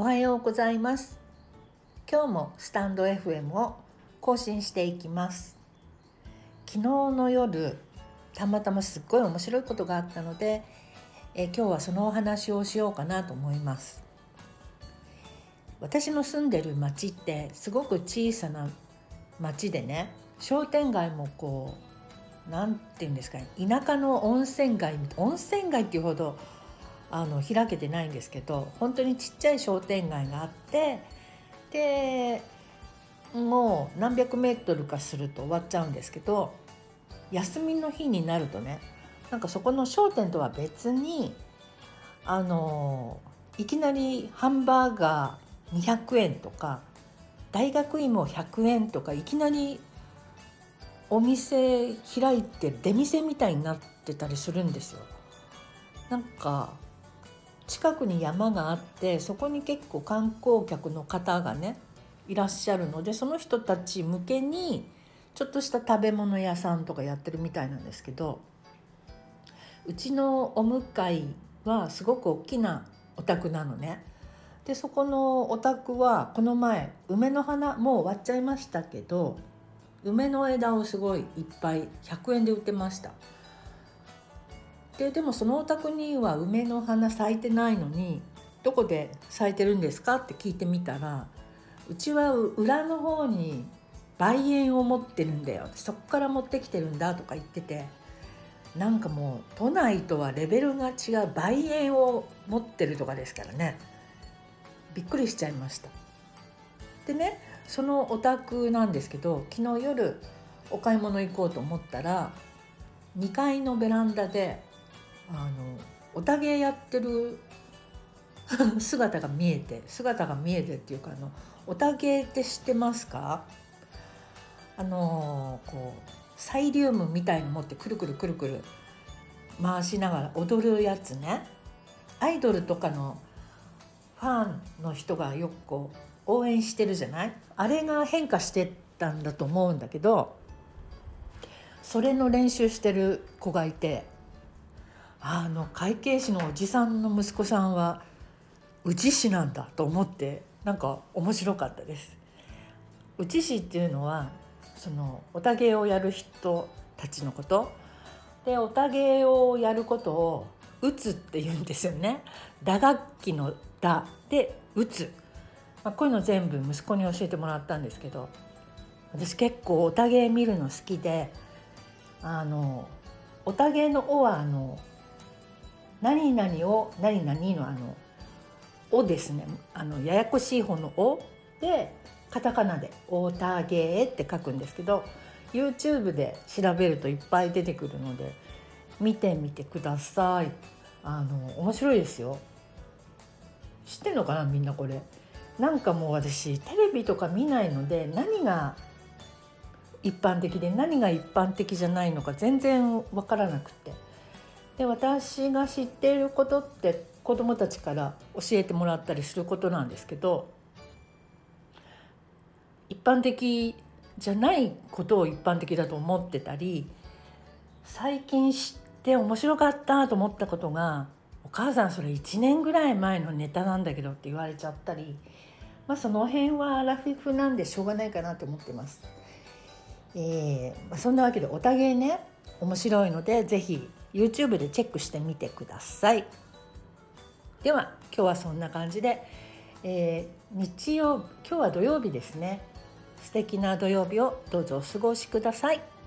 おはようございます。今日もスタンド FM を更新していきます。昨日の夜たまたますっごい面白いことがあったのでえ今日はそのお話をしようかなと思います。私の住んでる町ってすごく小さな町でね商店街もこう何て言うんですかね田舎の温泉街温泉街っていうほどあの開けてないんですけど本当にちっちゃい商店街があってでもう何百メートルかすると終わっちゃうんですけど休みの日になるとねなんかそこの商店とは別にあのいきなりハンバーガー200円とか大学芋100円とかいきなりお店開いて出店みたいになってたりするんですよ。なんか近くに山があってそこに結構観光客の方がねいらっしゃるのでその人たち向けにちょっとした食べ物屋さんとかやってるみたいなんですけどうちのお向かいはすごく大きなお宅なのね。でそこのお宅はこの前梅の花もう終わっちゃいましたけど梅の枝をすごいいっぱい100円で売ってました。ででもそのお宅には梅の花咲いてないのにどこで咲いてるんですかって聞いてみたらうちは裏の方に梅園を持ってるんだよ。そこから持ってきてるんだとか言っててなんかもう都内とはレベルが違う梅園を持ってるとかですからね。びっくりしちゃいました。でねそのお宅なんですけど昨日夜お買い物行こうと思ったら2階のベランダであのおたげやってる 姿が見えて姿が見えてっていうかあのおたげって知ってますか？あのこうサイリウムみたいの持ってくるくるくるくる回しながら踊るやつね。アイドルとかのファンの人がよくこう応援してるじゃない？あれが変化してったんだと思うんだけどそれの練習してる子がいてあの会計士のおじさんの息子さんは宇治市なんだと思ってなんか面白かったです。宇治市っていうのはそのおたげをやる人たちのことでおたげをやることを「打つ」って言うんですよね。打楽器の「打」で「打つ」まあ、こういうの全部息子に教えてもらったんですけど私結構おたげ見るの好きであのおたげの「お」はあの何々を何々のあの「お」ですねあのややこしい方の「お」でカタカナで「おたげ」って書くんですけど YouTube で調べるといっぱい出てくるので見てみてください。あの面白いですよ。知ってんのかなみんなこれ。なんかもう私テレビとか見ないので何が一般的で何が一般的じゃないのか全然わからなくて。で私が知っていることって子どもたちから教えてもらったりすることなんですけど一般的じゃないことを一般的だと思ってたり最近知って面白かったと思ったことが「お母さんそれ1年ぐらい前のネタなんだけど」って言われちゃったり、まあ、その辺はラフィフなんでしょうがないかなと思ってます。えーま、そんなわけでおたげね面白いので是非 YouTube でチェックしてみてくださいでは今日はそんな感じで、えー、日曜今日は土曜日ですね素敵な土曜日をどうぞお過ごしください。